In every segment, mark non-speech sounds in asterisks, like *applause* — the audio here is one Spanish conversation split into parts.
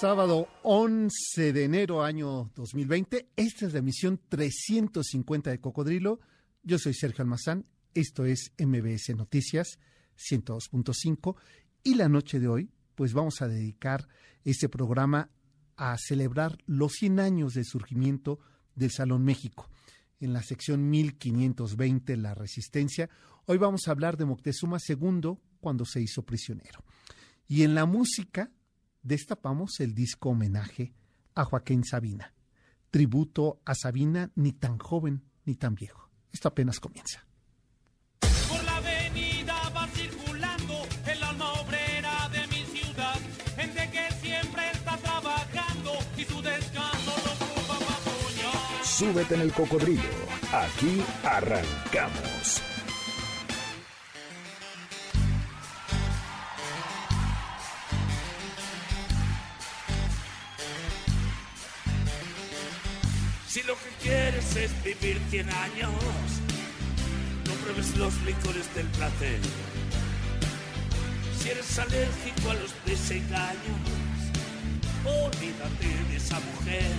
Sábado 11 de enero año 2020. Esta es la emisión 350 de Cocodrilo. Yo soy Sergio Almazán. Esto es MBS Noticias 102.5. Y la noche de hoy, pues vamos a dedicar este programa a celebrar los 100 años de surgimiento del Salón México. En la sección 1520, La Resistencia, hoy vamos a hablar de Moctezuma II cuando se hizo prisionero. Y en la música, destapamos el disco homenaje a Joaquín Sabina, tributo a Sabina ni tan joven ni tan viejo. Esto apenas comienza. Por la avenida va circulando el alma obrera de mi ciudad, gente que siempre está trabajando y su descanso lo ocupa para. Súbete en el cocodrilo. Aquí arrancamos. Si lo que quieres es vivir 100 años, no pruebes los licores del placer. Si eres alérgico a los desengaños, olvídate de esa mujer.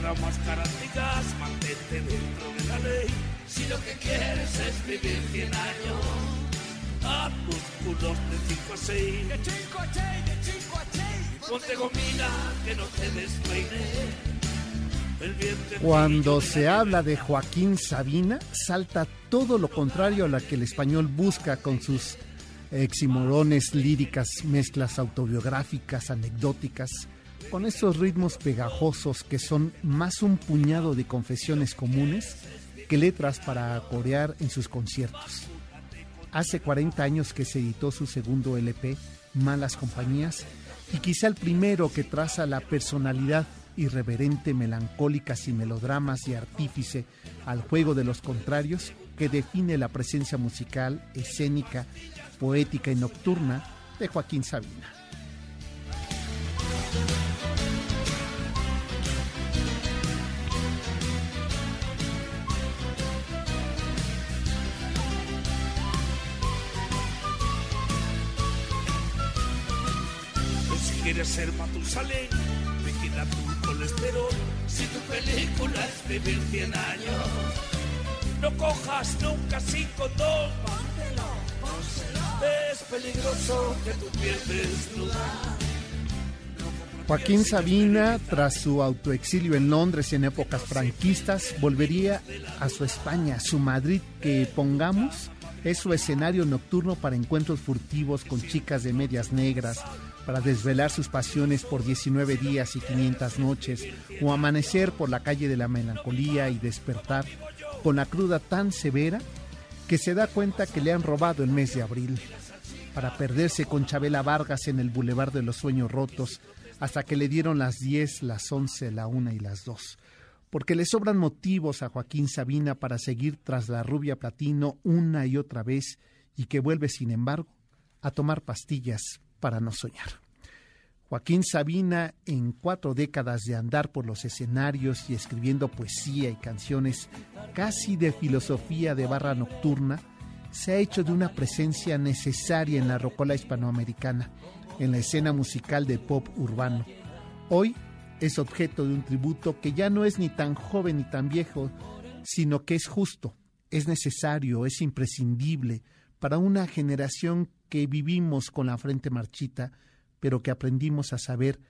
Traumas características, mantente dentro de la ley. Si lo que quieres es vivir 100 años, haz músculos de 5 a 6. De chico a chey, de chico a chey. Ponte gomina que no te despeine. El vientre Cuando se habla de Joaquín Sabina, salta todo lo contrario a lo que el español busca con sus eximorones líricas, mezclas autobiográficas, anecdóticas, con esos ritmos pegajosos que son más un puñado de confesiones comunes que letras para corear en sus conciertos. Hace 40 años que se editó su segundo LP, Malas Compañías, y quizá el primero que traza la personalidad irreverente, melancólica, sin melodramas y artífice al juego de los contrarios que define la presencia musical, escénica, poética y nocturna de Joaquín Sabina. Quieres ser Matusalén, vigila tu colesterol. Si tu película es vivir 100 años, no cojas nunca sin condón. Es peligroso que tu piel desnuda. Joaquín Sabina, tras su autoexilio en Londres en épocas franquistas, volvería a su España, su Madrid, que pongamos es su escenario nocturno para encuentros furtivos con chicas de medias negras, para desvelar sus pasiones por 19 días y 500 noches, o amanecer por la calle de la melancolía y despertar con la cruda tan severa que se da cuenta que le han robado el mes de abril, para perderse con Chabela Vargas en el Boulevard de los Sueños Rotos, hasta que le dieron las 10, las 11, la 1 y las 2. Porque le sobran motivos a Joaquín Sabina para seguir tras la rubia platino una y otra vez y que vuelve, sin embargo, a tomar pastillas para no soñar. Joaquín Sabina, en cuatro décadas de andar por los escenarios y escribiendo poesía y canciones casi de filosofía de barra nocturna, se ha hecho de una presencia necesaria en la rocola hispanoamericana, en la escena musical de pop urbano. Hoy es objeto de un tributo que ya no es ni tan joven ni tan viejo, sino que es justo, es necesario, es imprescindible para una generación que vivimos con la frente marchita, pero que aprendimos a saber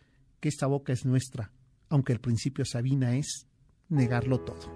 que esta boca es nuestra, aunque el principio Sabina es negarlo todo.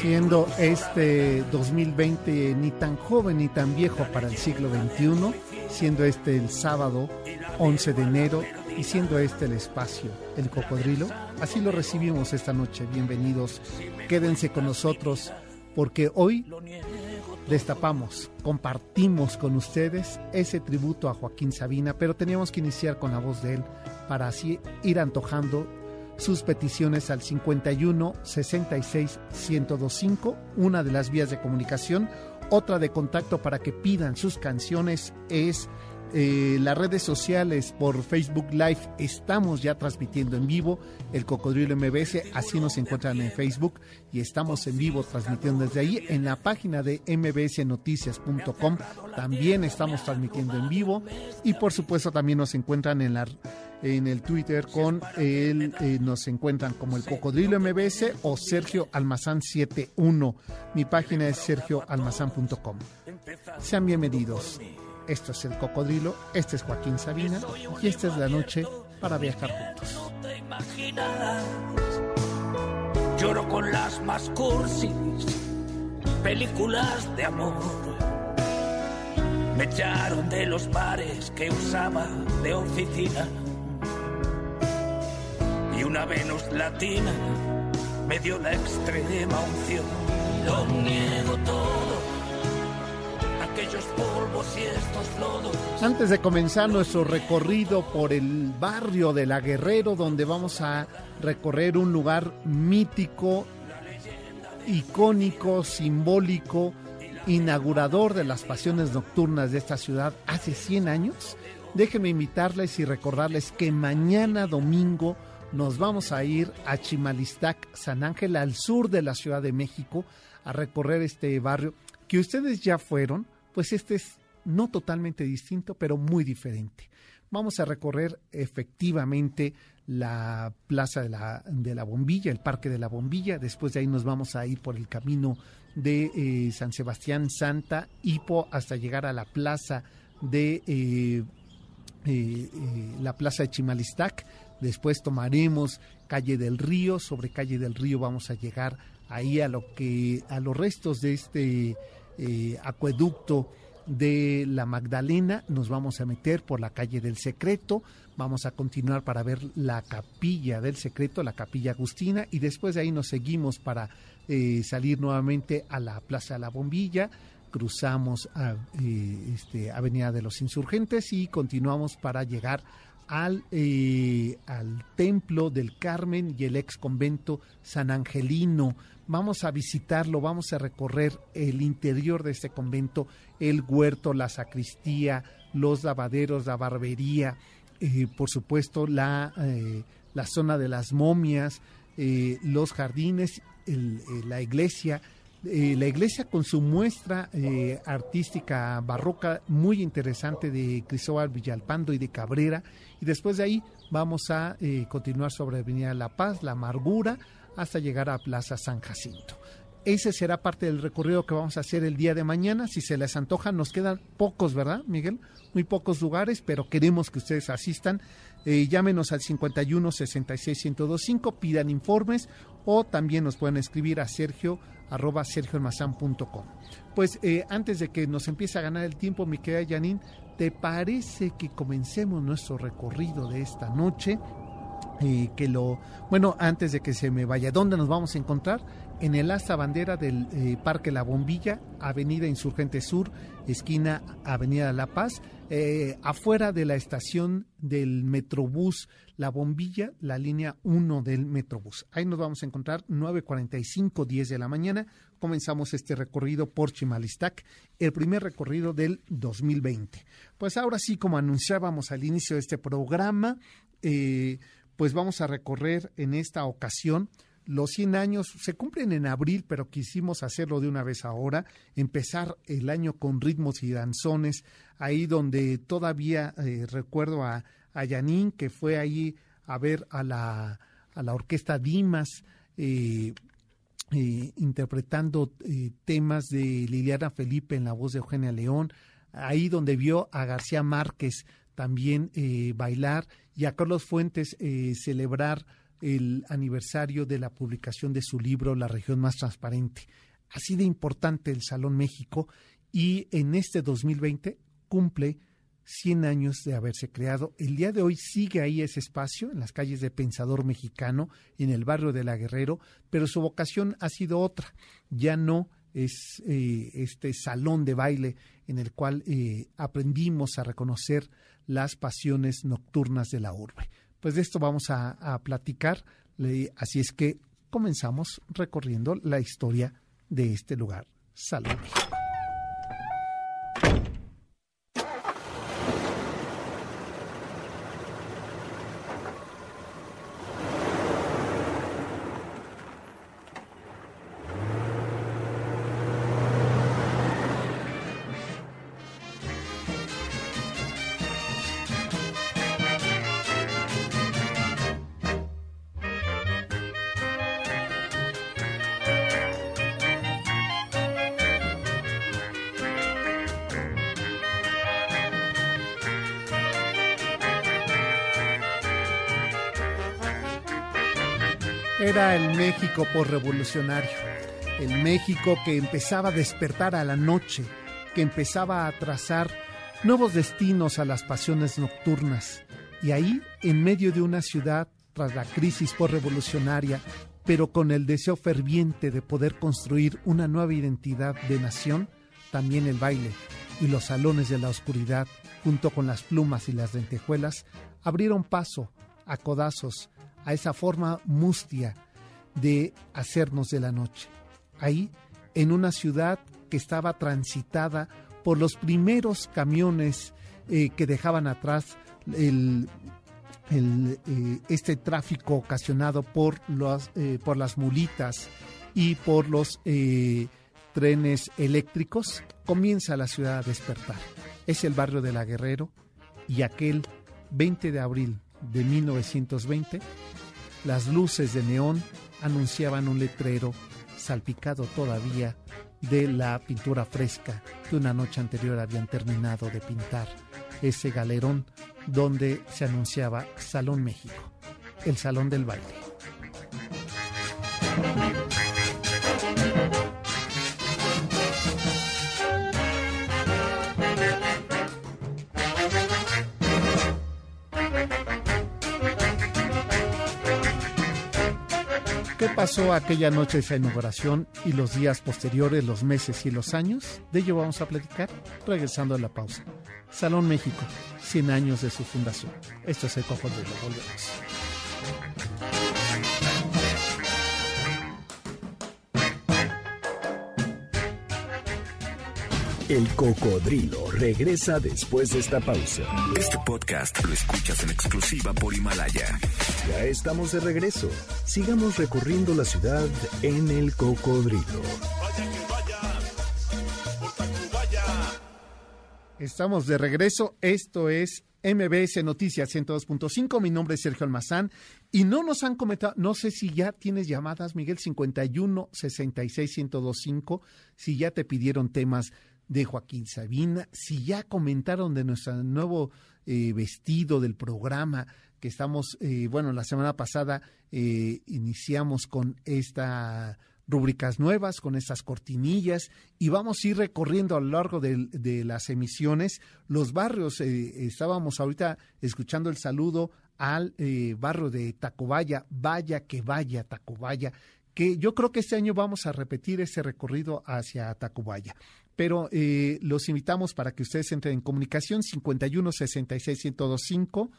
Siendo este 2020 ni tan joven ni tan viejo para el siglo XXI, siendo este el sábado 11 de enero y siendo este el espacio, el cocodrilo, así lo recibimos esta noche. Bienvenidos, quédense con nosotros porque hoy destapamos, compartimos con ustedes ese tributo a Joaquín Sabina, pero teníamos que iniciar con la voz de él para así ir antojando sus peticiones al 51 66 1025, una de las vías de comunicación. Otra de contacto para que pidan sus canciones es eh, las redes sociales por Facebook Live. Estamos ya transmitiendo en vivo el Cocodrilo MBS, así nos encuentran en Facebook y estamos en vivo transmitiendo desde ahí. En la página de mbsnoticias.com también estamos transmitiendo en vivo y por supuesto también nos encuentran en la en el Twitter con el, eh, nos encuentran como el Cocodrilo MBS o Sergio Almazán 71. Mi página es sergioalmazán.com. Sean bienvenidos. Esto es el Cocodrilo, este es Joaquín Sabina y esta es la noche para viajar juntos. Lloro con las más cursis películas de amor. Me echaron de los bares que usaba de oficina. Y una Venus latina me dio la extrema unción. Lo niego todo. Aquellos polvos y estos lodos. Antes de comenzar nuestro recorrido por el barrio de La Guerrero, donde vamos a recorrer un lugar mítico, icónico, simbólico, inaugurador de las pasiones nocturnas de esta ciudad hace 100 años, déjenme invitarles y recordarles que mañana domingo nos vamos a ir a Chimalistac, San Ángel, al sur de la Ciudad de México, a recorrer este barrio que ustedes ya fueron, pues este es no totalmente distinto, pero muy diferente. Vamos a recorrer efectivamente la Plaza de la, de la Bombilla, el Parque de la Bombilla. Después de ahí nos vamos a ir por el camino de eh, San Sebastián Santa, Hipo, hasta llegar a la Plaza de eh, eh, la Plaza de Chimalistac. Después tomaremos Calle del Río. Sobre Calle del Río vamos a llegar ahí a lo que a los restos de este eh, acueducto de la Magdalena, nos vamos a meter por la calle del Secreto, vamos a continuar para ver la capilla del Secreto, la capilla Agustina, y después de ahí nos seguimos para eh, salir nuevamente a la Plaza de la Bombilla, cruzamos a, eh, este, Avenida de los Insurgentes y continuamos para llegar al, eh, al Templo del Carmen y el ex convento San Angelino. Vamos a visitarlo, vamos a recorrer el interior de este convento, el huerto, la sacristía, los lavaderos, la barbería, eh, por supuesto la, eh, la zona de las momias, los jardines, el- la iglesia, la iglesia con su muestra eh, artística barroca muy interesante de Cristóbal Villalpando y de Cabrera. Y después de ahí vamos a eh, continuar sobre Avenida La Paz, La Amargura, hasta llegar a Plaza San Jacinto. Ese será parte del recorrido que vamos a hacer el día de mañana. Si se les antoja, nos quedan pocos, ¿verdad, Miguel? Muy pocos lugares, pero queremos que ustedes asistan. Eh, llámenos al 51 66 1025, pidan informes o también nos pueden escribir a sergio arroba sergioalmazán.com. Pues eh, antes de que nos empiece a ganar el tiempo, mi querida Janine, ¿te parece que comencemos nuestro recorrido de esta noche? Eh, que lo bueno antes de que se me vaya dónde nos vamos a encontrar en el asta bandera del eh, Parque La Bombilla, Avenida Insurgente Sur, esquina Avenida La Paz, eh, afuera de la estación del Metrobús La Bombilla, la línea 1 del Metrobús. Ahí nos vamos a encontrar 9.45, 10 de la mañana. Comenzamos este recorrido por Chimalistac, el primer recorrido del 2020. Pues ahora sí, como anunciábamos al inicio de este programa, eh, pues vamos a recorrer en esta ocasión los 100 años. Se cumplen en abril, pero quisimos hacerlo de una vez ahora, empezar el año con ritmos y danzones, ahí donde todavía eh, recuerdo a, a Yanin, que fue ahí a ver a la, a la orquesta Dimas, eh, eh, interpretando temas de Liliana Felipe en la voz de Eugenia León, ahí donde vio a García Márquez también bailar y a Carlos Fuentes celebrar el aniversario de la publicación de su libro La región más transparente. Así de importante el Salón México y en este 2020 cumple 100 años de haberse creado. El día de hoy sigue ahí ese espacio, en las calles de Pensador Mexicano, en el barrio de La Guerrero, pero su vocación ha sido otra. Ya no es eh, este salón de baile en el cual eh, aprendimos a reconocer las pasiones nocturnas de la urbe. Pues de esto vamos a, platicar. Así es que comenzamos recorriendo la historia de este lugar, Salón Era el México revolucionario, el México que empezaba a despertar a la noche, que empezaba a trazar nuevos destinos a las pasiones nocturnas. Y ahí, en medio de una ciudad, tras la crisis revolucionaria, pero con el deseo ferviente de poder construir una nueva identidad de nación, también el baile y los salones de la oscuridad, junto con las plumas y las lentejuelas, abrieron paso a codazos a esa forma mustia de hacernos de la noche. Ahí, en una ciudad que estaba transitada por los primeros camiones eh, que dejaban atrás el, eh, este tráfico ocasionado por, los, eh, por las mulitas y por los trenes eléctricos, comienza la ciudad a despertar. Es el barrio de la Guerrero y aquel 20 de abril de 1920 las luces de neón anunciaban un letrero salpicado todavía de la pintura fresca que una noche anterior habían terminado de pintar ese galerón donde se anunciaba Salón México, el Salón del Baile. Pasó aquella noche de esa inauguración y los días posteriores, los meses y los años? De ello vamos a platicar regresando a la pausa. Salón México, 100 años de su fundación. Esto es el Cocodrilo. Volvemos. El cocodrilo regresa después de esta pausa. Este podcast lo escuchas en exclusiva por Himalaya. Ya estamos de regreso. Sigamos recorriendo la ciudad en el cocodrilo. Estamos de regreso. Esto es MBS Noticias 102.5. Mi nombre es Sergio Almazán y no nos han comentado, no sé si ya tienes llamadas, Miguel, 51 66 1025, si ya te pidieron temas de Joaquín Sabina, si ya comentaron de nuestro nuevo eh, vestido del programa que estamos, eh, bueno, la semana pasada eh, iniciamos con estas rúbricas nuevas, con estas cortinillas y vamos a ir recorriendo a lo largo de, las emisiones los barrios. estábamos ahorita escuchando el saludo al barrio de Tacobaya, vaya que vaya Tacobaya, que yo creo que este año vamos a repetir ese recorrido hacia Tacubaya. Pero eh, los invitamos para que ustedes entren en comunicación 51 66 1025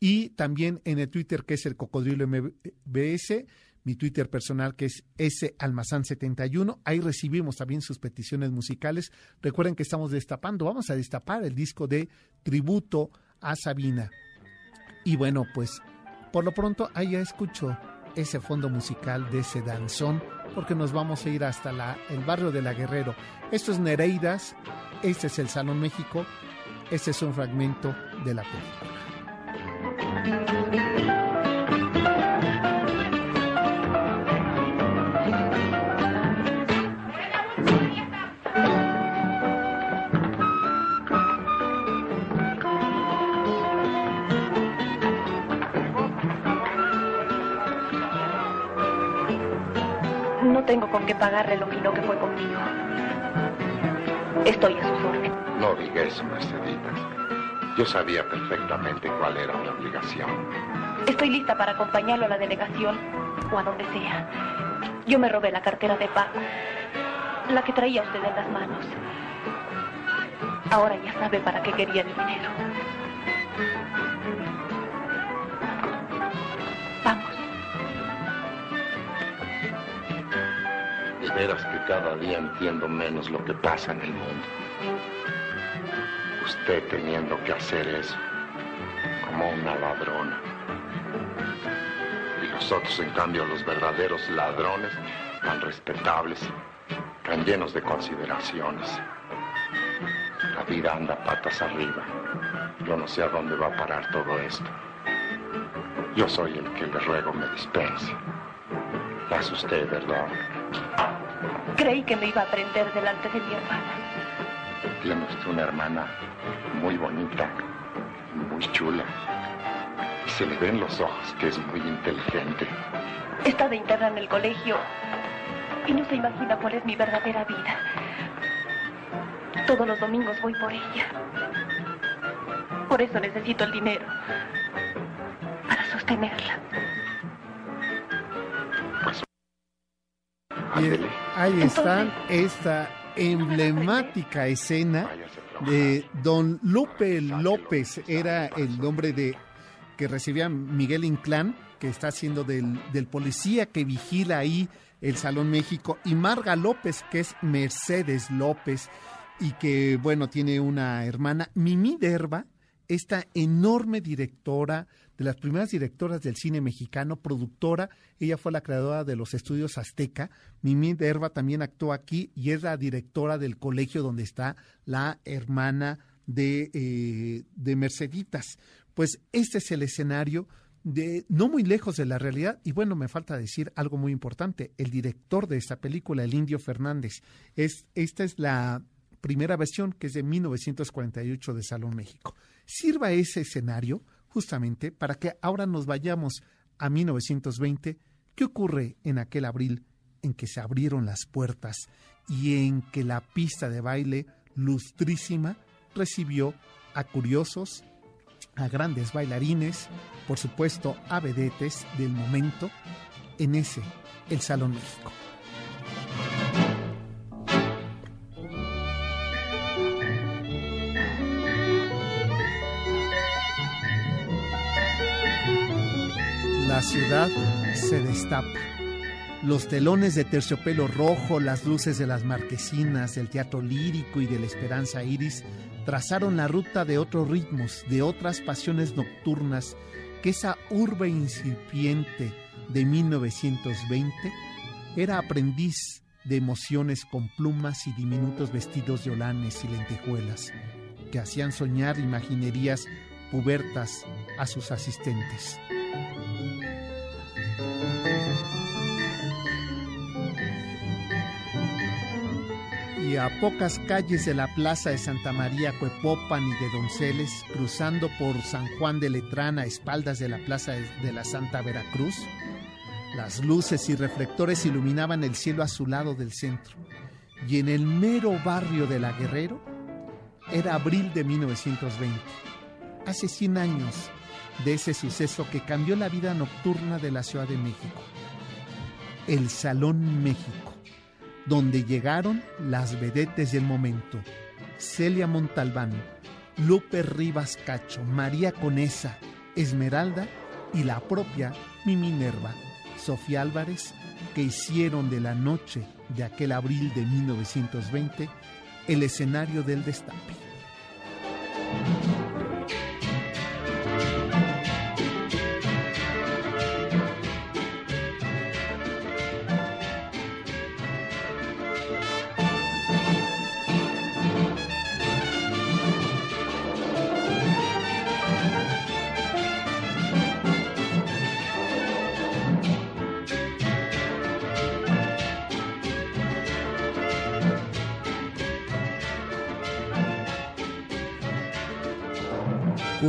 y también en el Twitter que es el Cocodrilo MBS, mi Twitter personal que es salmazán71. Ahí recibimos también sus peticiones musicales. Recuerden que estamos destapando, vamos a destapar el disco de tributo a Sabina. Y bueno, pues por lo pronto ahí ya escucho ese fondo musical de ese danzón, porque nos vamos a ir hasta el barrio de La Guerrero. Esto es Nereidas, este es el Salón México, este es un fragmento de la película. Tengo con qué pagarle lo fino que fue conmigo. Estoy a sus órdenes. No diga eso, Merceditas. Yo sabía perfectamente cuál era mi obligación. Estoy lista para acompañarlo a la delegación o a donde sea. Yo me robé la cartera de Paco, la que traía usted en las manos. Ahora ya sabe para qué quería el dinero. Veras que cada día entiendo menos lo que pasa en el mundo. Usted teniendo que hacer eso, como una ladrona. Y los otros, en cambio, los verdaderos ladrones, tan respetables, tan llenos de consideraciones. La vida anda patas arriba. Yo no sé a dónde va a parar todo esto. Yo soy el que le ruego me dispense. La usted, ¿verdad? Creí que me iba a prender delante de mi hermana. Tiene usted una hermana muy bonita, muy chula. Y se le ven los ojos que es muy inteligente. Está de interna en el colegio y no se imagina cuál es mi verdadera vida. Todos los domingos voy por ella. Por eso necesito el dinero. Para sostenerla. Ahí está esta emblemática escena de don Lupe López, era el nombre de que recibía Miguel Inclán, que está haciendo del, del policía que vigila ahí el Salón México, y Marga López, que es Mercedes López, y que, bueno, tiene una hermana, Mimi Derba, esta enorme directora, de las primeras directoras del cine mexicano, productora, ella fue la creadora de los estudios Azteca, Mimi Derba también actuó aquí y es la directora del colegio donde está la hermana de, eh, de Merceditas. Pues este es el escenario de no muy lejos de la realidad. Y bueno, me falta decir algo muy importante, el director de esta película, el Indio Fernández, es esta es la primera versión que es de 1948 de Salón México. Sirva ese escenario justamente para que ahora nos vayamos a 1920. ¿Qué ocurre en aquel abril en que se abrieron las puertas y en que la pista de baile lustrísima recibió a curiosos, a grandes bailarines, por supuesto a vedetes del momento, en ese, el Salón México? La ciudad se destapa. Los telones de terciopelo rojo, las luces de las marquesinas, del teatro lírico y de la esperanza iris trazaron la ruta de otros ritmos, de otras pasiones nocturnas que esa urbe incipiente de 1920 era aprendiz de emociones con plumas y diminutos vestidos de olanes y lentejuelas que hacían soñar imaginerías pubertas a sus asistentes. Y a pocas calles de la plaza de Santa María Cuepopan y de Donceles, cruzando por San Juan de Letrán a espaldas de la plaza de la Santa Veracruz, las luces y reflectores iluminaban el cielo azulado del centro. Y en el mero barrio de La Guerrero, era abril de 1920, hace 100 años de ese suceso que cambió la vida nocturna de la Ciudad de México. el Salón México, donde llegaron las vedetes del momento. Celia Montalbán, Lupe Rivas Cacho, María Conesa, Esmeralda y la propia mi Minerva, Sofía Álvarez, que hicieron de la noche de aquel abril de 1920 el escenario del destape.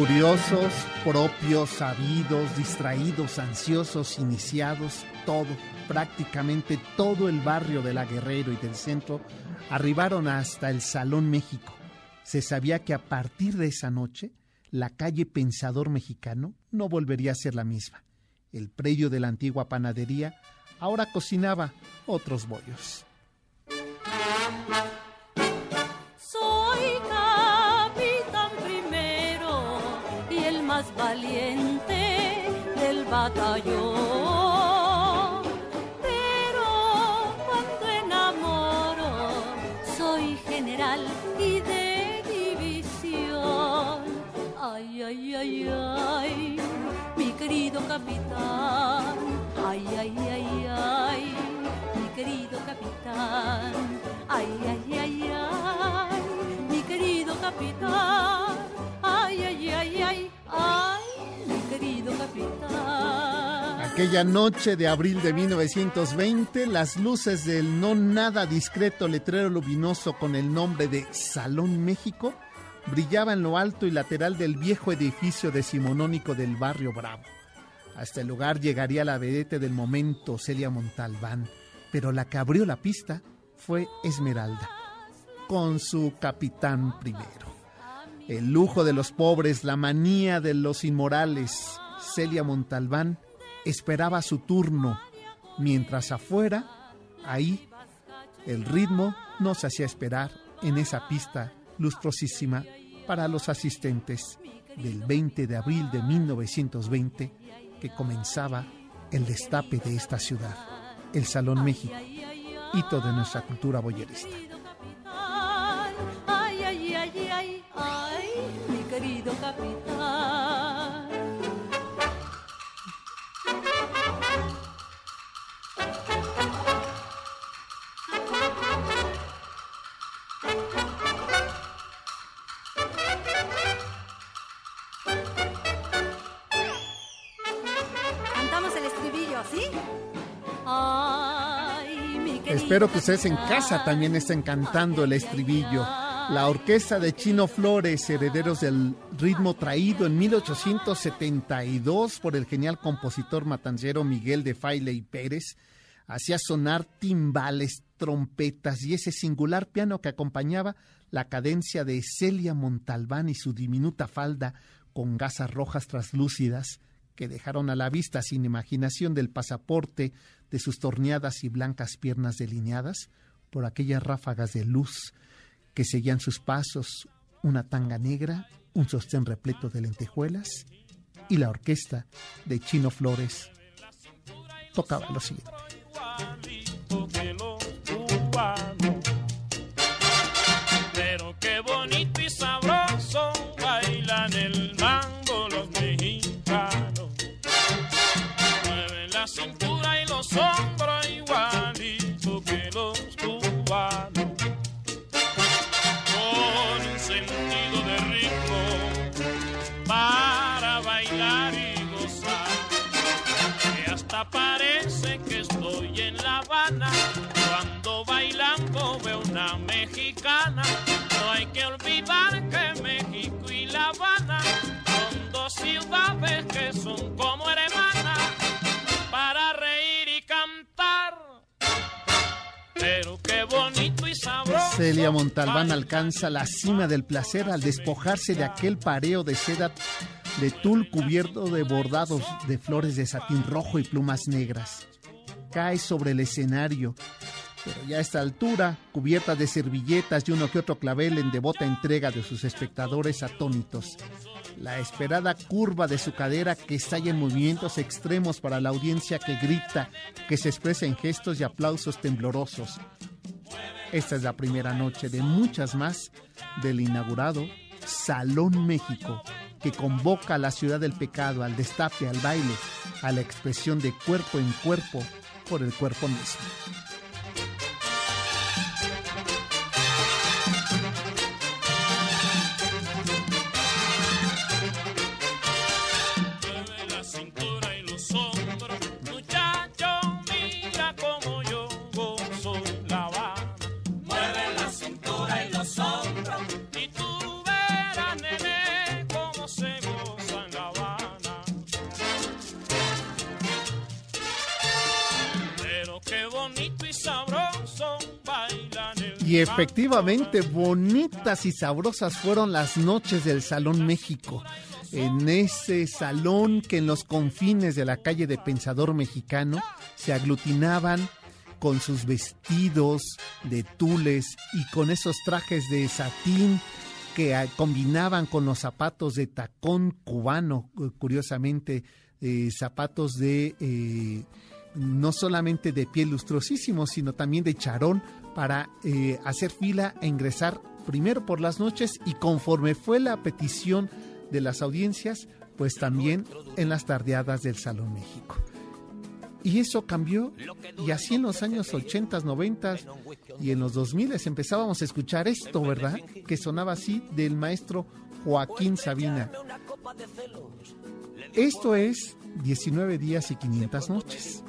Curiosos, propios, sabidos, distraídos, ansiosos, iniciados, todo, prácticamente todo el barrio de la Guerrero y del centro arribaron hasta el Salón México. Se sabía que a partir de esa noche, la calle Pensador Mexicano no volvería a ser la misma. El predio de la antigua panadería ahora cocinaba otros bollos. Valiente del batallón. Pero cuando enamoro, soy general y de división. Ay, ay, ay, ay, mi querido capitán. Ay, ay, ay, ay, mi querido capitán. Ay, ay, ay, ay, mi querido capitán. Ay, ay, ay, ay. Ay, mi querido capitán. Aquella noche de abril de 1920, las luces del no nada discreto letrero luminoso con el nombre de Salón México brillaban en lo alto y lateral del viejo edificio decimonónico del barrio Bravo. Hasta el lugar llegaría la vedete del momento, Celia Montalbán, pero la que abrió la pista fue Esmeralda, con su capitán primero. El lujo de los pobres, la manía de los inmorales. Celia Montalbán esperaba su turno, mientras afuera, ahí, el ritmo no se hacía esperar en esa pista lustrosísima para los asistentes del 20 de abril de 1920 que comenzaba el destape de esta ciudad, el Salón México, hito de nuestra cultura boyerista. Querido capitán. Cantamos el estribillo, ¿sí? Ay, mi querido Espero que ustedes en casa también estén cantando el estribillo. La orquesta de Chino Flores, herederos del ritmo traído en 1872 por el genial compositor matancero Miguel de Faile y Pérez, hacía sonar timbales, trompetas y ese singular piano que acompañaba la cadencia de Celia Montalbán y su diminuta falda con gasas rojas traslúcidas que dejaron a la vista sin imaginación del pasaporte de sus torneadas y blancas piernas delineadas por aquellas ráfagas de luz que seguían sus pasos, una tanga negra, un sostén repleto de lentejuelas y la orquesta de Chino Flores tocaba lo siguiente. Pero qué bonito y sabroso bailan el mambo los mexicanos. Mueven la cintura y los hombros una mexicana. No hay que olvidar que México y La Habana son dos ciudades que son como hermanas para reír y cantar. Pero qué bonito y sabroso. Celia Montalbán alcanza la cima del placer al despojarse de aquel pareo de seda de tul cubierto de bordados de flores de satín rojo y plumas negras. cae sobre el escenario. Pero ya a esta altura, cubierta de servilletas y uno que otro clavel en devota entrega de sus espectadores atónitos. La esperada curva de su cadera que estalla en movimientos extremos para la audiencia que grita, que se expresa en gestos y aplausos temblorosos. Esta es la primera noche de muchas más del inaugurado Salón México, que convoca a la ciudad del pecado al destape, al baile, a la expresión de cuerpo en cuerpo por el cuerpo mismo. Y efectivamente, bonitas y sabrosas fueron las noches del Salón México. En ese salón que en los confines de la calle de Pensador Mexicano se aglutinaban con sus vestidos de tules y con esos trajes de satín que ah, combinaban con los zapatos de tacón cubano, cu- curiosamente, eh, zapatos de eh, no solamente de piel lustrosísimo, sino también de charón para eh, hacer fila e ingresar primero por las noches y conforme fue la petición de las audiencias, pues también en las tardeadas del Salón México. Y eso cambió y así en los años 80, 90 y en los 2000 empezábamos a escuchar esto, ¿verdad? Que sonaba así del maestro Joaquín Sabina. Esto es 19 días y 500 noches.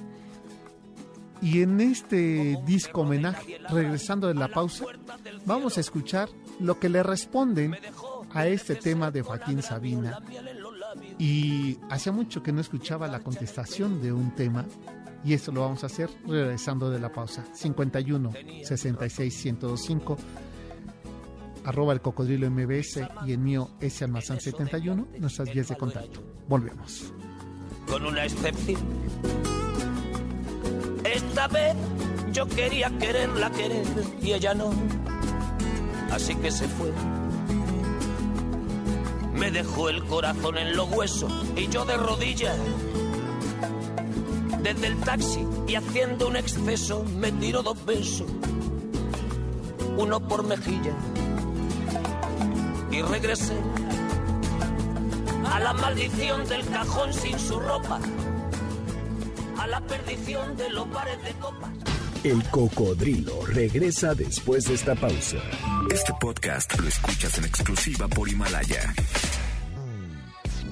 Y en este disco homenaje, regresando de la pausa, vamos a escuchar lo que le responden a este tema de Joaquín Sabina. Y hacía mucho que no escuchaba la contestación de un tema, y esto lo vamos a hacer regresando de la pausa. 51 66 1025 arroba el cocodrilo mbs y el mío S almazán 71, nuestras vías de contacto. Volvemos. con una excepción. Esta vez yo quería quererla querer y ella no. Así que se fue. Me dejó el corazón en los huesos y yo de rodillas. Desde el taxi y haciendo un exceso me tiró dos besos. Uno por mejilla. Y regresé a la maldición del cajón sin su ropa, a la perdición de los bares de copas. El cocodrilo regresa después de esta pausa. Este podcast lo escuchas en exclusiva por Himalaya.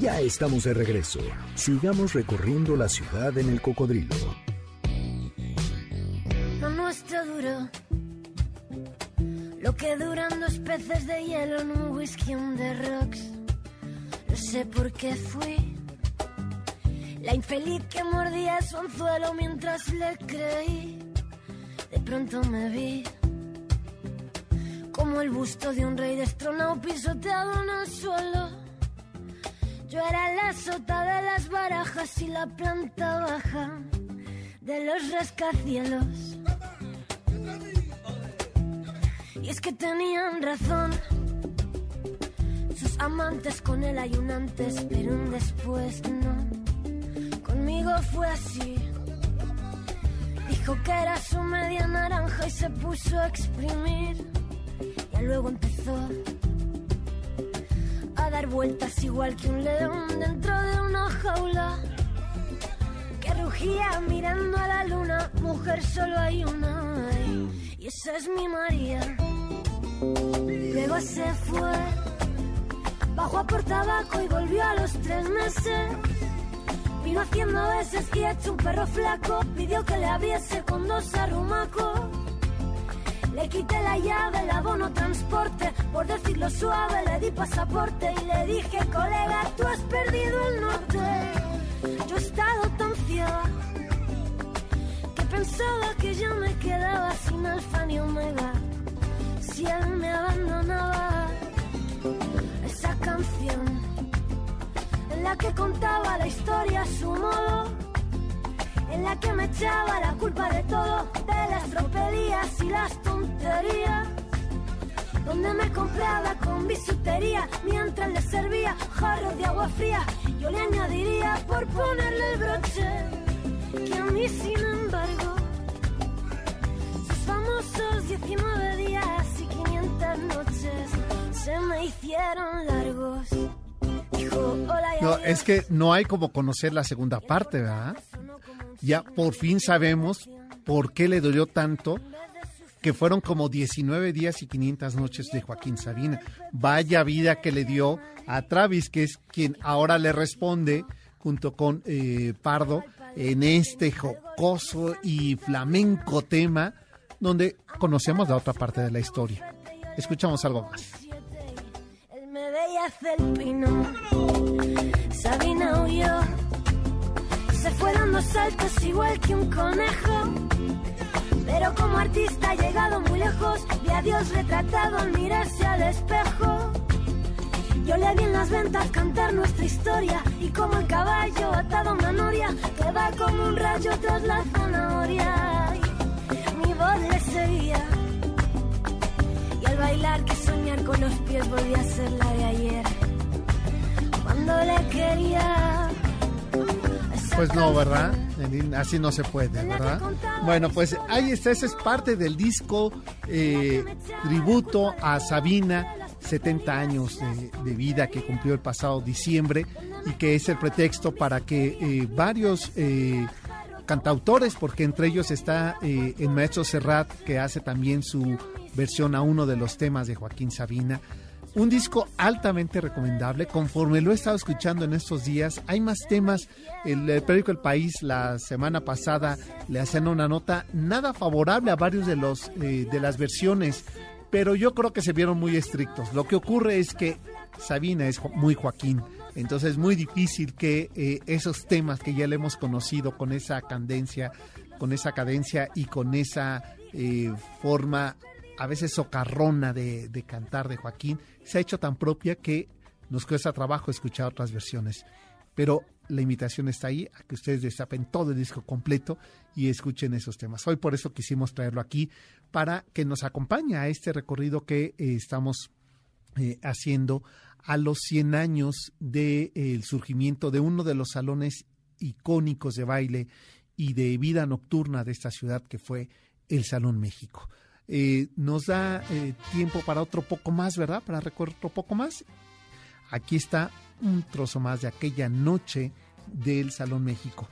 Ya estamos de regreso. Sigamos recorriendo la ciudad en el cocodrilo. Lo nuestro duró lo que duran dos peces de hielo en un whisky on the rocks. No sé por qué fui la infeliz que mordía su anzuelo mientras le creí. De pronto me vi como el busto de un rey destronado pisoteado en el suelo. Yo era la sota de las barajas y la planta baja de los rascacielos. Y es que tenían razón sus amantes con él hay un antes, pero un después no. Conmigo fue así. Dijo que era su media naranja y se puso a exprimir. Ya luego empezó a dar vueltas igual que un león dentro de una jaula. Que rugía mirando a la luna, mujer solo hay una. Y esa es mi María. Luego se fue, bajó a por tabaco y volvió a los tres meses. Vino haciendo veces y hecho un perro flaco. Pidió que le abriese con dos arrumacos. Le quité la llave, el abono transporte. Por decirlo suave, le di pasaporte y le dije, colega, tú has perdido el norte. Yo he estado tan ciega que pensaba que ya me quedaba sin alfa ni omega. Si él me abandonaba, esa canción en la que contaba la historia a su modo, en la que me echaba la culpa de todo, de las tropelías y las tonterías. Donde me compraba con bisutería mientras le servía jarros de agua fría. Yo le añadiría por ponerle el broche que a mí, sin embargo, sus famosos 19 días y 500 noches se me hicieron largos. No, ves". es que no hay como conocer la segunda parte, ¿verdad? Ya por fin sabemos por qué le dolió tanto que fueron como 19 días y 500 noches de Joaquín Sabina. Vaya vida que le dio a Travis, que es quien ahora le responde junto con eh, Pardo en este jocoso y flamenco tema donde conocemos la otra parte de la historia. Escuchamos algo más. Él me veía hacer el pino. Sabina huyó. Se fue dando saltos igual que un conejo. Pero como artista ha llegado muy lejos. Vi a Dios retratado al mirarse al espejo. Yo le vi en las ventas cantar nuestra historia. Y como el caballo atado a una noria. Que va como un rayo tras la zanahoria. Los pies volvía a ser la de ayer. Cuando le quería. Pues no, ¿verdad? Así no se puede, ¿verdad? Bueno, pues ahí está, esa es parte del disco eh, tributo a Sabina, 70 años de, de vida que cumplió el pasado diciembre y que es el pretexto para que eh, varios eh, cantautores, porque entre ellos está eh, el maestro Serrat, que hace también su versión a uno de los temas de Joaquín Sabina. Un disco altamente recomendable. Conforme lo he estado escuchando en estos días, hay más temas. El, periódico El País la semana pasada le hacían una nota nada favorable a varios de los eh, de las versiones, pero yo creo que se vieron muy estrictos. Lo que ocurre es que Sabina es muy Joaquín. Entonces es muy difícil que eh, esos temas que ya le hemos conocido con esa cadencia, con esa cadencia y con esa eh, forma a veces socarrona de, de cantar de Joaquín, se ha hecho tan propia que nos cuesta trabajo escuchar otras versiones. Pero la invitación está ahí a que ustedes destapen todo el disco completo y escuchen esos temas. Hoy por eso quisimos traerlo aquí para que nos acompañe a este recorrido que eh, estamos eh, haciendo a los 100 años del surgimiento de uno de los salones icónicos de baile y de vida nocturna de esta ciudad que fue el Salón México. Eh, nos da eh, tiempo para otro poco más, ¿verdad? Para recorrer otro poco más. Aquí está un trozo más de aquella noche del Salón México.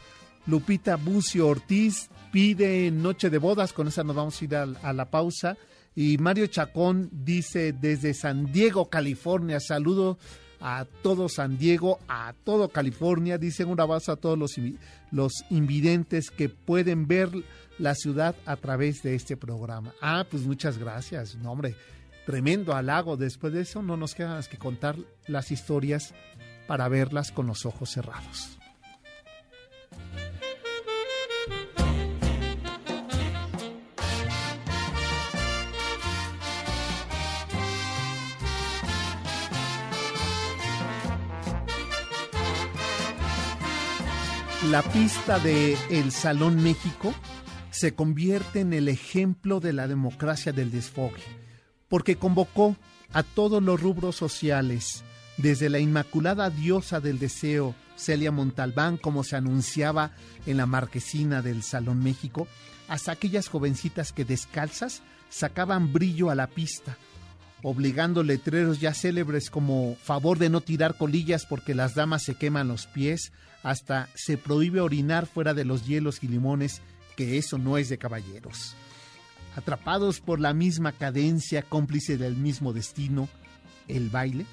Lupita Bucio Ortiz pide Noche de Bodas, con esa nos vamos a ir a, a la pausa. Y Mario Chacón dice desde San Diego, California, saludo a todo San Diego, a todo California. Dicen un abrazo a todos los, los invidentes que pueden ver la ciudad a través de este programa. Ah, pues muchas gracias. No, hombre, tremendo halago. Después de eso no nos queda más que contar las historias para verlas con los ojos cerrados. La pista de El Salón México se convierte en el ejemplo de la democracia del desfogue, porque convocó a todos los rubros sociales, desde la inmaculada diosa del deseo, Celia Montalbán, como se anunciaba en la marquesina del Salón México, hasta aquellas jovencitas que descalzas sacaban brillo a la pista, obligando letreros ya célebres como favor de no tirar colillas porque las damas se queman los pies, hasta se prohíbe orinar fuera de los hielos y limones, que eso no es de caballeros. Atrapados por la misma cadencia, cómplice del mismo destino, el baile,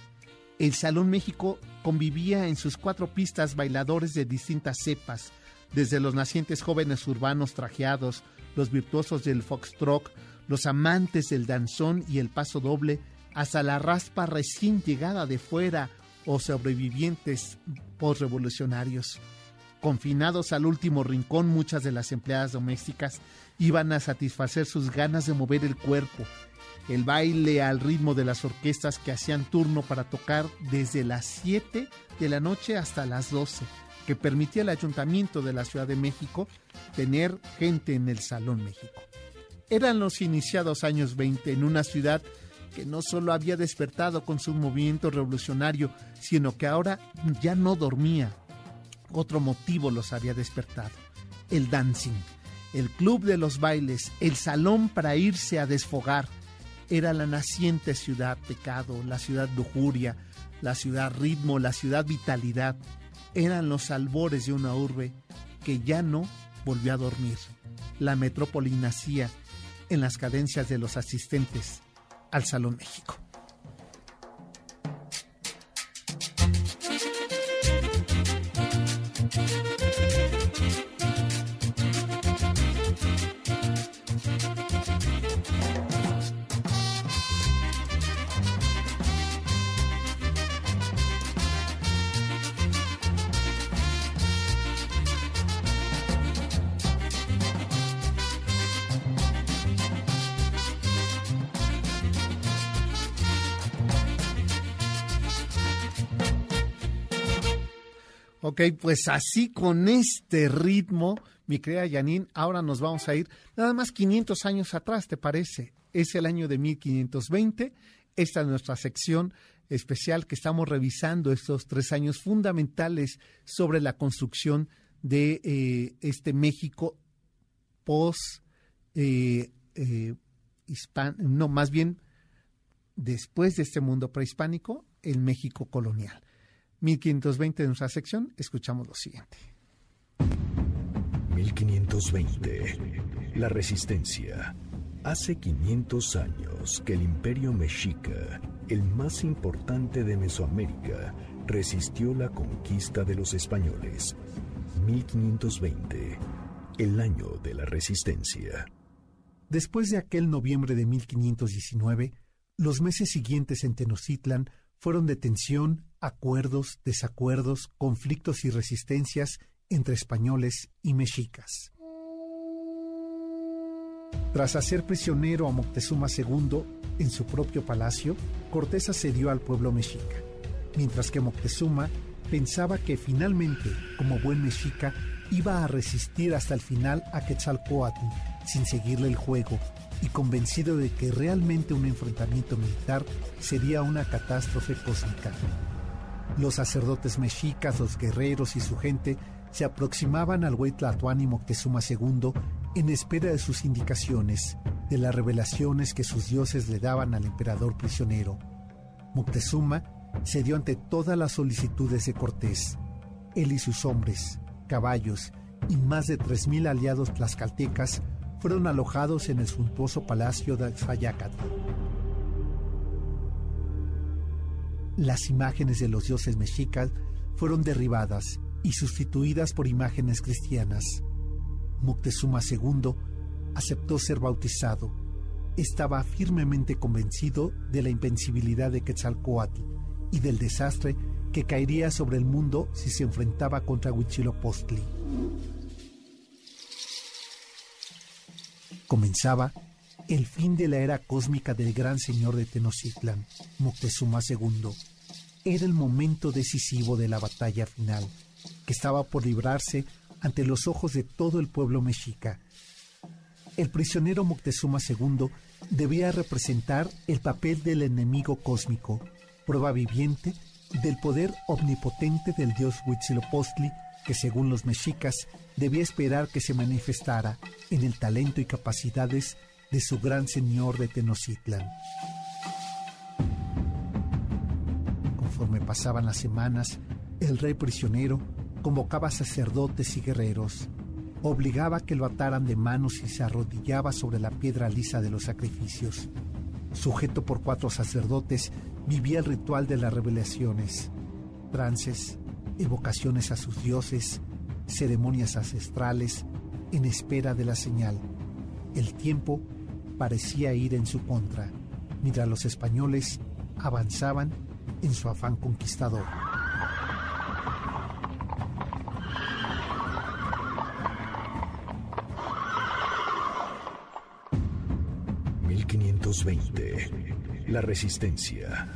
el Salón México convivía en sus cuatro pistas bailadores de distintas cepas, desde los nacientes jóvenes urbanos trajeados, los virtuosos del foxtrot, los amantes del danzón y el paso doble, hasta la raspa recién llegada de fuera o sobrevivientes postrevolucionarios. Confinados al último rincón, muchas de las empleadas domésticas iban a satisfacer sus ganas de mover el cuerpo, el baile al ritmo de las orquestas que hacían turno para tocar desde las 7 de la noche hasta las 12, que permitía al Ayuntamiento de la Ciudad de México tener gente en el Salón México. Eran los iniciados años 20 en una ciudad que no solo había despertado con su movimiento revolucionario, sino que ahora ya no dormía. Otro motivo los había despertado, el dancing, el club de los bailes, el salón para irse a desfogar. Era la naciente ciudad pecado, la ciudad lujuria, la ciudad ritmo, la ciudad vitalidad. Eran los albores de una urbe que ya no volvió a dormir. La metrópoli nacía en las cadencias de los asistentes al Salón México. Ok, pues así con este ritmo, mi querida Janine, ahora nos vamos a ir nada más 500 años atrás, ¿te parece? Es el año de 1520. Esta es nuestra sección especial que estamos revisando estos tres años fundamentales sobre la construcción de eh, este México post eh, eh, no, más bien después de este mundo prehispánico, el México colonial. 1520 de nuestra sección, escuchamos lo siguiente. 1520. La resistencia. Hace 500 años que el imperio mexica, el más importante de Mesoamérica, resistió la conquista de los españoles. 1520. El año de la resistencia. Después de aquel noviembre de 1519, los meses siguientes en Tenochtitlan fueron de tensión, acuerdos, desacuerdos, conflictos y resistencias entre españoles y mexicas. Tras hacer prisionero a Moctezuma II en su propio palacio, Cortés asedió al pueblo mexica, mientras que Moctezuma pensaba que finalmente, como buen mexica, iba a resistir hasta el final a Quetzalcoatl sin seguirle el juego y convencido de que realmente un enfrentamiento militar sería una catástrofe cósmica. Los sacerdotes mexicas, los guerreros y su gente se aproximaban al güey Tlatuani Moctezuma II en espera de sus indicaciones, de las revelaciones que sus dioses le daban al emperador prisionero. Moctezuma cedió ante todas las solicitudes de Cortés. Él y sus hombres, caballos y más de 3.000 aliados tlaxcaltecas fueron alojados en el suntuoso palacio de Xayacatl. Las imágenes de los dioses mexicas fueron derribadas y sustituidas por imágenes cristianas. Moctezuma II aceptó ser bautizado. Estaba firmemente convencido de la invencibilidad de Quetzalcoatl y del desastre que caería sobre el mundo si se enfrentaba contra Huitzilopochtli. Comenzaba el fin de la era cósmica del gran señor de Tenochtitlan, Moctezuma II. Era el momento decisivo de la batalla final, que estaba por librarse ante los ojos de todo el pueblo mexica. El prisionero Moctezuma II debía representar el papel del enemigo cósmico, prueba viviente del poder omnipotente del dios Huitzilopochtli que según los mexicas debía esperar que se manifestara en el talento y capacidades de su gran señor de Tenochtitlan. Conforme pasaban las semanas, el rey prisionero convocaba sacerdotes y guerreros, obligaba que lo ataran de manos y se arrodillaba sobre la piedra lisa de los sacrificios. Sujeto por cuatro sacerdotes, vivía el ritual de las revelaciones, trances, evocaciones a sus dioses, ceremonias ancestrales, en espera de la señal. El tiempo parecía ir en su contra, mientras los españoles avanzaban en su afán conquistador. ...1520... La Resistencia...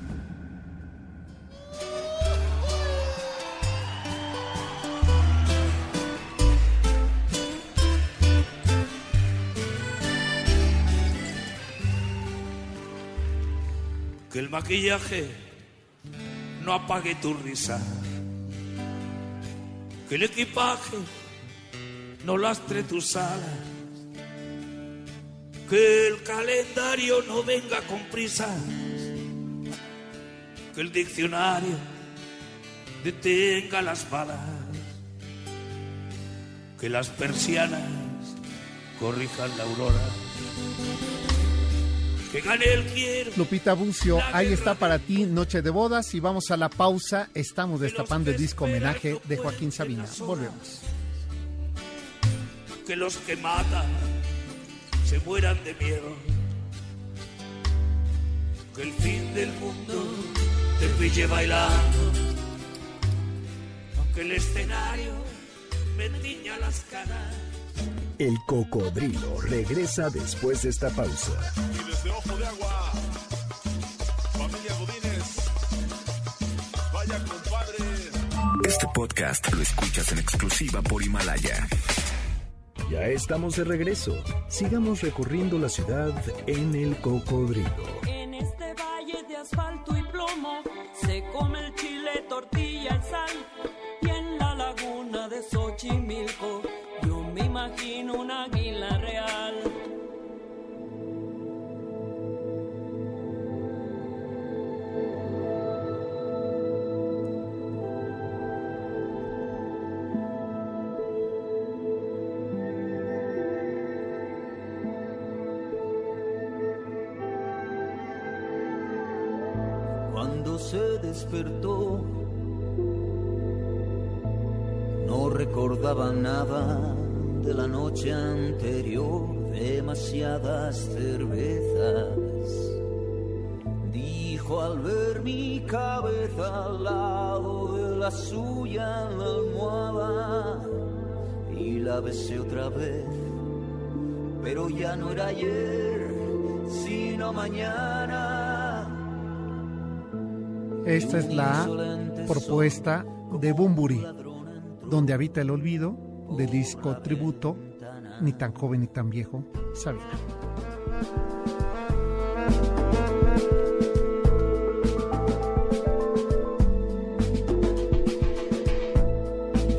Que el maquillaje no apague tu risa. Que el equipaje no lastre tus alas. Que el calendario no venga con prisas. Que el diccionario detenga las balas. Que las persianas corrijan la aurora. Que gane el quiero. Lupita Bucio, ahí está para ti Noche de Bodas y vamos a la pausa. Estamos destapando el disco homenaje de Joaquín Sabina. Volvemos. Que los que matan se mueran de miedo. Que el fin del mundo te pille bailando. Aunque el escenario me tiña las caras. El cocodrilo regresa después de esta pausa. Y desde Ojo de Agua, familia Godínez, vaya compadre. Este podcast lo escuchas en exclusiva por Himalaya. Ya estamos de regreso. Sigamos recorriendo la ciudad en el cocodrilo. Otra vez, pero ya no era ayer, sino mañana. Esta es la propuesta de Bumburi, donde habita el olvido del disco tributo, ni tan joven ni tan viejo, Sabina.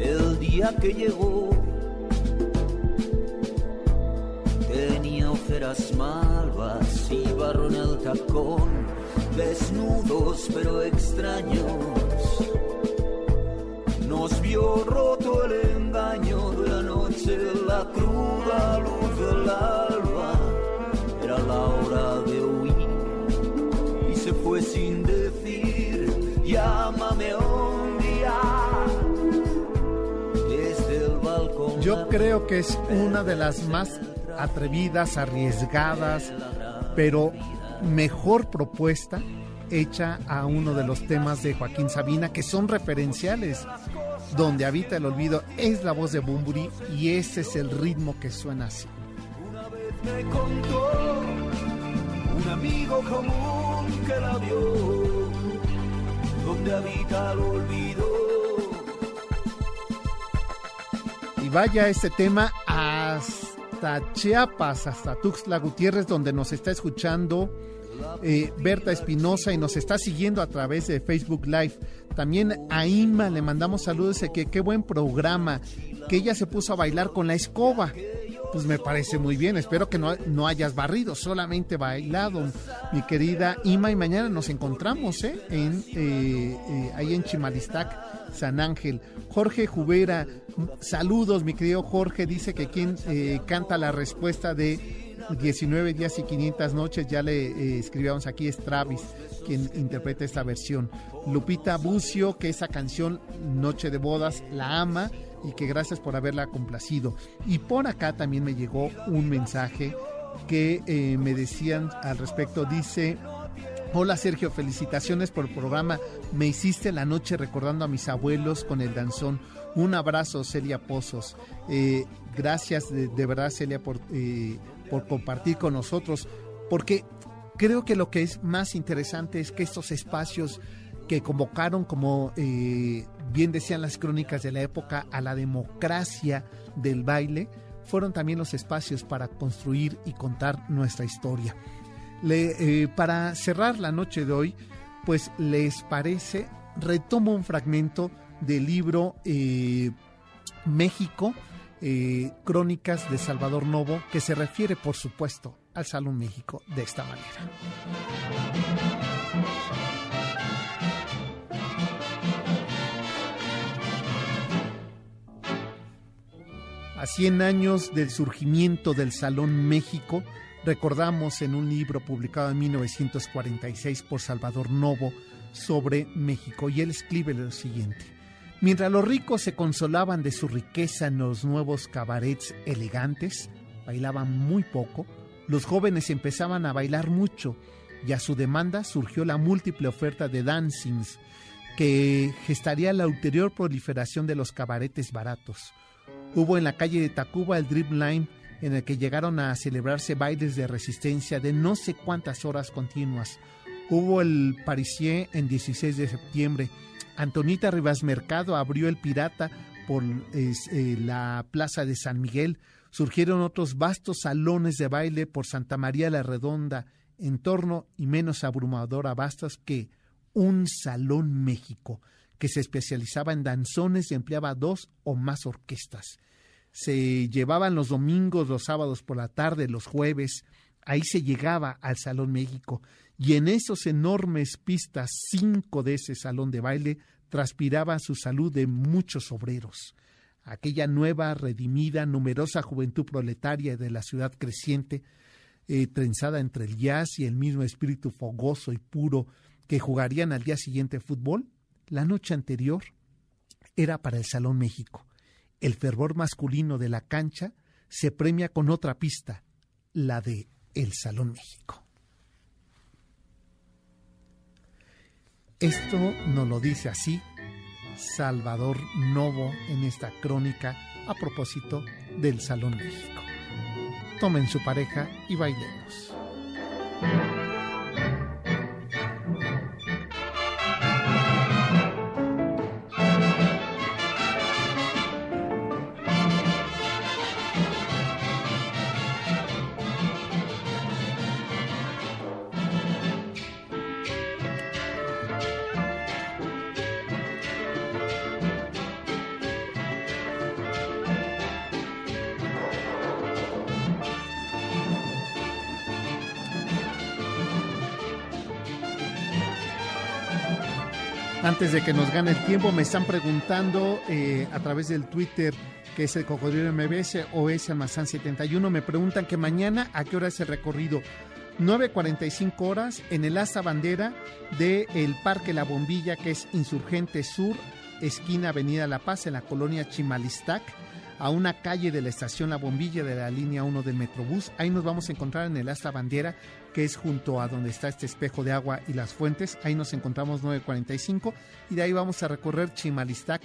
El día que llegó ojeras malvas y barro el tacón, desnudos pero extraños. Nos vio roto el engaño de la noche, la cruda luz del alba. Era la hora de huir y se fue sin decir, llámame un día. Desde el balcón. Yo creo que es una de las más atrevidas, arriesgadas, pero mejor propuesta hecha a uno de los temas de Joaquín Sabina que son referenciales. Donde habita el olvido es la voz de Bumburi y ese es el ritmo que suena así. me contó un amigo común que la vio donde habita el olvido Y vaya este tema hasta Chiapas, hasta Tuxtla Gutiérrez, donde nos está escuchando eh, Berta Espinosa y nos está siguiendo a través de Facebook Live. También a Inma le mandamos saludos, que qué buen programa, que ella se puso a bailar con la escoba. Pues me parece muy bien, espero que no, no hayas barrido, solamente bailado, mi querida Ima, y mañana nos encontramos ¿eh? En, eh, eh, ahí en Chimalistac, San Ángel. Jorge Jubera, saludos, mi querido Jorge, dice que quien eh, canta la respuesta de 19 días y 500 noches, ya le eh, escribíamos aquí, es Travis quien interpreta esta versión. Lupita Bucio, que esa canción Noche de Bodas la ama y que gracias por haberla complacido. Y por acá también me llegó un mensaje que eh, me decían al respecto, dice... Hola Sergio, felicitaciones por el programa. Me hiciste la noche recordando a mis abuelos con el danzón. Un abrazo, Celia Pozos. Eh, gracias de, verdad, Celia, por, por compartir con nosotros, porque creo que lo que es más interesante es que estos espacios que convocaron, como eh, bien decían las crónicas de la época, a la democracia del baile, fueron también los espacios para construir y contar nuestra historia. Eh, para cerrar la noche de hoy, pues les parece, retomo un fragmento del libro eh, México, eh, Crónicas de Salvador Novo, que se refiere, por supuesto, al Salón México de esta manera. A 100 años del surgimiento del Salón México, recordamos en un libro publicado en 1946 por Salvador Novo sobre México, y él escribe lo siguiente. Mientras los ricos se consolaban de su riqueza en los nuevos cabarets elegantes, bailaban muy poco, los jóvenes empezaban a bailar mucho y a su demanda surgió la múltiple oferta de dancings que gestaría la ulterior proliferación de los cabaretes baratos. Hubo en la calle de Tacuba el Drip Line en el que llegaron a celebrarse bailes de resistencia de no sé cuántas horas continuas. Hubo el Parisier en 16 de septiembre. Antonita Rivas Mercado abrió el Pirata por eh, la Plaza de San Miguel. Surgieron otros vastos salones de baile por Santa María la Redonda, en torno y menos abrumador a bastos que un Salón México, que se especializaba en danzones y empleaba dos o más orquestas. Se llevaban los domingos, los sábados por la tarde, los jueves. Ahí se llegaba al Salón México y en esos enormes pistas, cinco de ese salón de baile, transpiraba su salud de muchos obreros. Aquella nueva, redimida, numerosa juventud proletaria de la ciudad creciente, eh, trenzada entre el jazz y el mismo espíritu fogoso y puro que jugarían al día siguiente fútbol, la noche anterior era para el Salón México. El fervor masculino de la cancha se premia con otra pista, la de el Salón México. Esto nos lo dice así Salvador Novo en esta crónica a propósito del Salón México. Tomen su pareja y bailemos. Antes de que nos gane el tiempo, me están preguntando eh, a través del Twitter que es el Cocodrilo MBS o es Almazán 71. Me preguntan que mañana a qué hora es el recorrido. 9.45 horas en el Asta Bandera del Parque La Bombilla, que es Insurgente Sur, esquina Avenida La Paz, en la colonia Chimalistac, a una calle de la estación La Bombilla de la línea 1 del Metrobús. Ahí nos vamos a encontrar en el Asta Bandera, que es junto a donde está este espejo de agua y las fuentes. Ahí nos encontramos 9.45 y de ahí vamos a recorrer Chimalistac.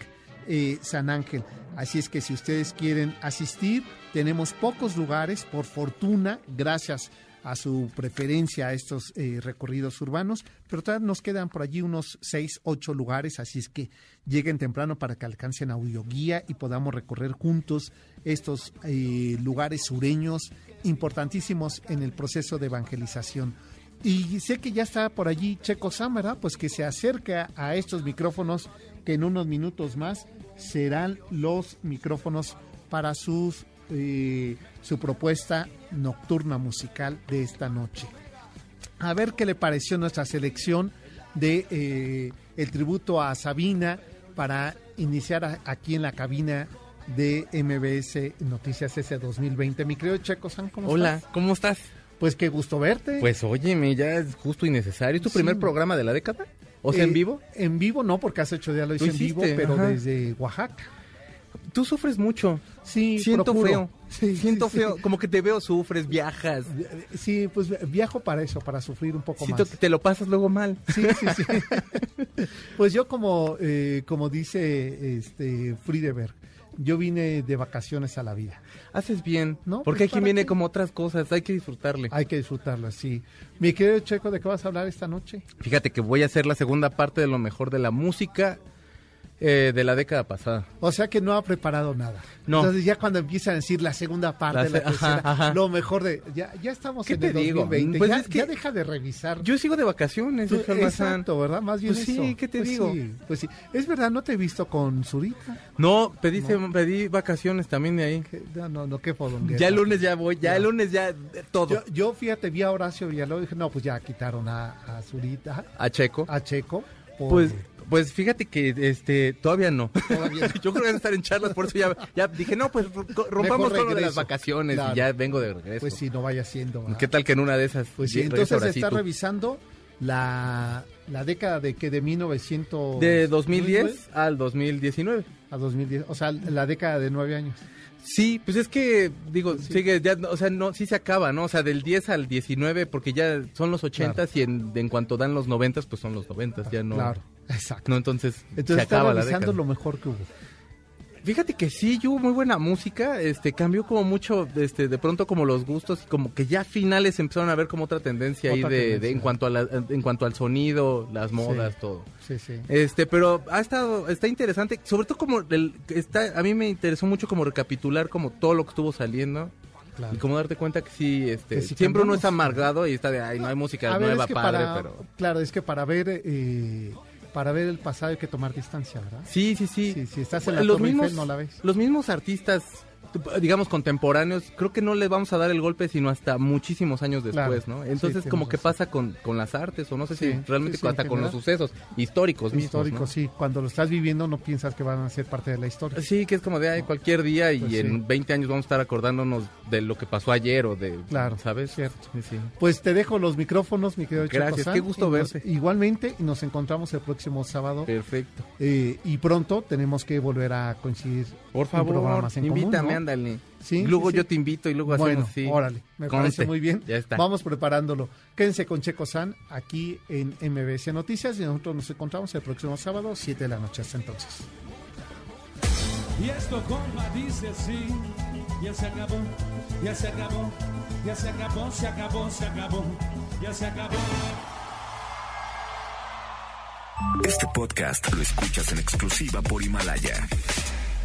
Eh, San Ángel. Así es que si ustedes quieren asistir, tenemos pocos lugares, por fortuna, gracias a su preferencia a estos eh, recorridos urbanos, pero todavía nos quedan por allí unos 6, 8 lugares, así es que lleguen temprano para que alcancen audioguía y podamos recorrer juntos estos eh, lugares sureños importantísimos en el proceso de evangelización. Y sé que ya está por allí Checo Sam, Pues que se acerca a estos micrófonos que en unos minutos más serán los micrófonos para eh, su propuesta nocturna musical de esta noche. A ver qué le pareció nuestra selección de eh, el tributo a Sabina para iniciar aquí en la cabina de MBS Noticias S 2020. Mi querido Checo San, ¿cómo Hola, estás? ¿cómo estás? Pues qué gusto verte. Pues óyeme, ya es justo y necesario. ¿Es tu Sí. primer programa de la década? ¿O sea, Eh, en vivo? En vivo no, porque hace ocho días lo hice en vivo, pero ajá. desde Oaxaca. Tú sufres mucho. Sí, Siento procuro. feo. *laughs* Sí, Siento sí, feo. sí. Como que te veo, sufres, viajas. Sí, pues viajo para eso, para sufrir un poco Siento más. que te lo pasas luego mal. Sí, sí, sí. *laughs* pues yo como, eh, como dice este Friedeberg, yo vine de vacaciones a la vida. Haces bien. ¿No? Porque Pues, hay quien ¿para viene qué? como otras cosas. Hay que disfrutarle. Hay que disfrutarlo, sí. Mi querido Checo, ¿de qué vas a hablar esta noche? Fíjate que voy a hacer la segunda parte de lo mejor de la música. Eh, de la década pasada. O sea que no ha preparado nada. No. Entonces ya cuando empiezan a decir la segunda parte, La la, se- tercera, ajá, ajá. lo mejor de... Ya, ya estamos ¿Qué en te el digo? 2020. Pues ya, es que- ya deja de revisar. Yo sigo de vacaciones, Tú-. Exacto, ¿verdad? Más bien Pues sí, eso. ¿qué te Pues digo? sí, pues sí. Es verdad, no te he visto con Zurita. No, pedí, pedí vacaciones también de ahí. No, no, no, qué fodonguera. Ya el lunes ya voy, ya el lunes ya todo. Yo, yo, fíjate, vi a Horacio Villalobos y dije, no, pues ya quitaron a, a Zurita, A Checo. a Checo. por- Pues, pues fíjate que este todavía no. Todavía no. *laughs* Yo creo que van a estar en charlas, por eso ya, ya dije, no, pues ro- rompamos con lo de las vacaciones Claro. y ya vengo de regreso. Pues sí, no vaya siendo. ¿Qué tal que en una de esas? Pues sí, entonces sí está revisando la, la década de que de 1900 De 2010 al 2019. a 2010, o sea, la década de nueve años. Sí, pues es que, digo, sigue, ya, o sea, no, sí se acaba, ¿no? O sea, del 10 al 19, porque ya son los 80 y en, en cuanto dan los 90, pues son los 90, ya no. Claro, exacto. No, entonces, Entonces se está acaba la revisando década. lo mejor que hubo. Fíjate que sí, hubo muy buena música, este, cambió como mucho, este, de pronto como los gustos, como que ya finales empezaron a ver como otra tendencia ahí Otra de, de- tendencia. en cuanto a la- en cuanto al sonido, las modas, todo. Sí, sí. Este, pero ha estado, está interesante, sobre todo como el, está, a mí me interesó mucho como recapitular como todo lo que estuvo saliendo. Claro. Y como darte cuenta que sí, este, Que siempre uno está amargado y está de, ay, no hay música A ver, nueva, es que padre, para, pero... claro, es que para ver eh, para ver el pasado hay que tomar distancia, ¿verdad? Sí, sí, sí. Si estás en la los Torre mismos, Eiffel, no la ves. Los mismos artistas, digamos, contemporáneos, creo que no les vamos a dar el golpe sino hasta muchísimos años después, Claro. ¿no? Entonces, como que razón. pasa con, con las artes, o no sé si realmente sí, hasta con los sucesos históricos mismos, Histórico, ¿no? sí. Cuando lo estás viviendo no piensas que van a ser parte de la historia. Sí, que es como de ay, cualquier día y Pues en sí. 20 años vamos a estar acordándonos de lo que pasó ayer o de, Claro, ¿sabes? cierto. Sí, sí. Pues te dejo los micrófonos, mi querido Gracias, qué gusto nos- verte. Igualmente, y nos encontramos el próximo sábado. Perfecto. Eh, y pronto tenemos que volver a coincidir. Por en favor, programas en común, invítame, ¿no? Ándale. Sí, luego sí, sí. yo te invito y luego Bueno, hacemos sí. órale, me Conste. parece muy bien. Ya está. Vamos preparándolo. Quédense con Checo San aquí en MBS Noticias y nosotros nos encontramos el próximo sábado, 7 de la noche. Hasta entonces. Y esto, compa, dice así. Ya se acabó, ya se acabó, ya se acabó, se acabó, se acabó, ya se acabó. Este podcast lo escuchas en exclusiva por Himalaya.